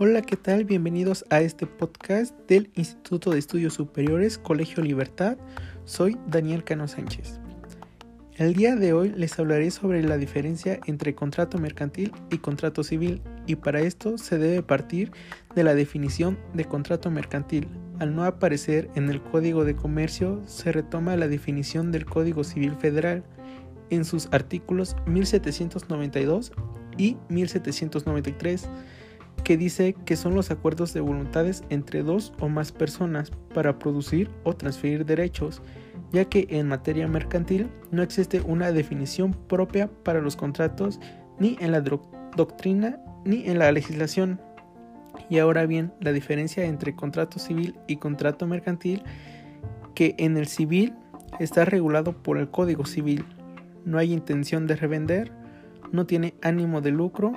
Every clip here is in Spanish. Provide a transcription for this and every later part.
Hola, ¿qué tal? Bienvenidos a este podcast del Instituto de Estudios Superiores Colegio Libertad. Soy Daniel Cano Sánchez. El día de hoy les hablaré sobre la diferencia entre contrato mercantil y contrato civil y para esto se debe partir de la definición de contrato mercantil. Al no aparecer en el Código de Comercio se retoma la definición del Código Civil Federal en sus artículos 1792 y 1793 que dice que son los acuerdos de voluntades entre dos o más personas para producir o transferir derechos, ya que en materia mercantil no existe una definición propia para los contratos ni en la doctrina ni en la legislación. Y ahora bien, la diferencia entre contrato civil y contrato mercantil, que en el civil está regulado por el Código Civil, no hay intención de revender, no tiene ánimo de lucro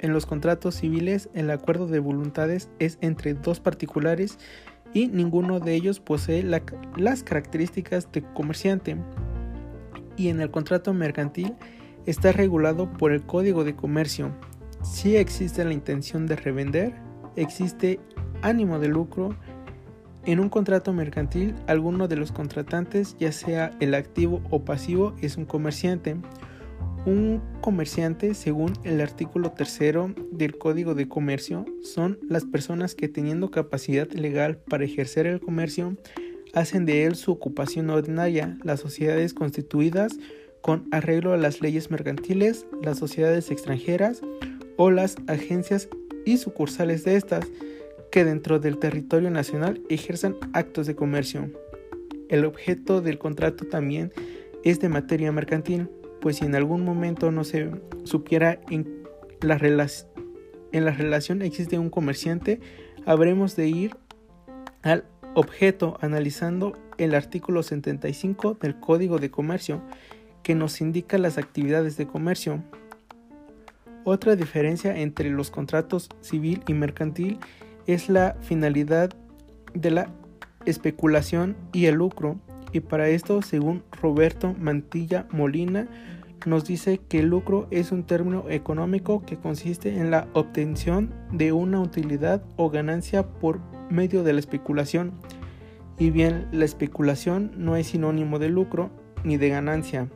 en los contratos civiles, el acuerdo de voluntades es entre dos particulares y ninguno de ellos posee las características de comerciante. Y en el contrato mercantil está regulado por el Código de Comercio. Si existe la intención de revender, existe ánimo de lucro. En un contrato mercantil, alguno de los contratantes, ya sea el activo o pasivo, es un comerciante. Un comerciante, según el artículo tercero del Código de Comercio, son las personas que teniendo capacidad legal para ejercer el comercio, hacen de él su ocupación ordinaria, las sociedades constituidas con arreglo a las leyes mercantiles, las sociedades extranjeras o las agencias y sucursales de estas que dentro del territorio nacional ejerzan actos de comercio. El objeto del contrato también es de materia mercantil pues si en algún momento no se supiera en la, en la relación existe un comerciante, habremos de ir al objeto analizando el artículo 75 del Código de Comercio que nos indica las actividades de comercio. Otra diferencia entre los contratos civil y mercantil es la finalidad de la especulación y el lucro y para esto, según Roberto Mantilla Molina, nos dice que el lucro es un término económico que consiste en la obtención de una utilidad o ganancia por medio de la especulación. Y bien, la especulación no es sinónimo de lucro ni de ganancia.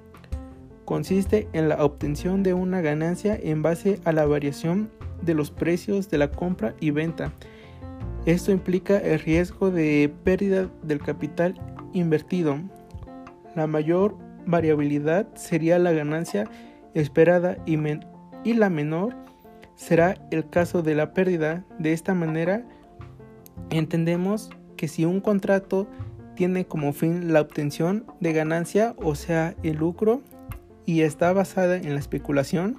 Consiste en la obtención de una ganancia en base a la variación de los precios de la compra y venta. Esto implica el riesgo de pérdida del capital invertido. La mayor variabilidad sería la ganancia esperada y, la menor será el caso de la pérdida. De esta manera, entendemos que si un contrato tiene como fin la obtención de ganancia, o sea, el lucro, y está basada en la especulación,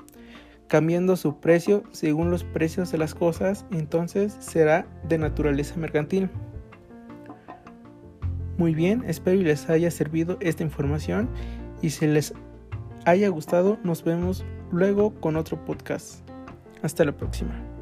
cambiando su precio según los precios de las cosas, entonces será de naturaleza mercantil. Muy bien, espero que les haya servido esta información y si les haya gustado, nos vemos luego con otro podcast. Hasta la próxima.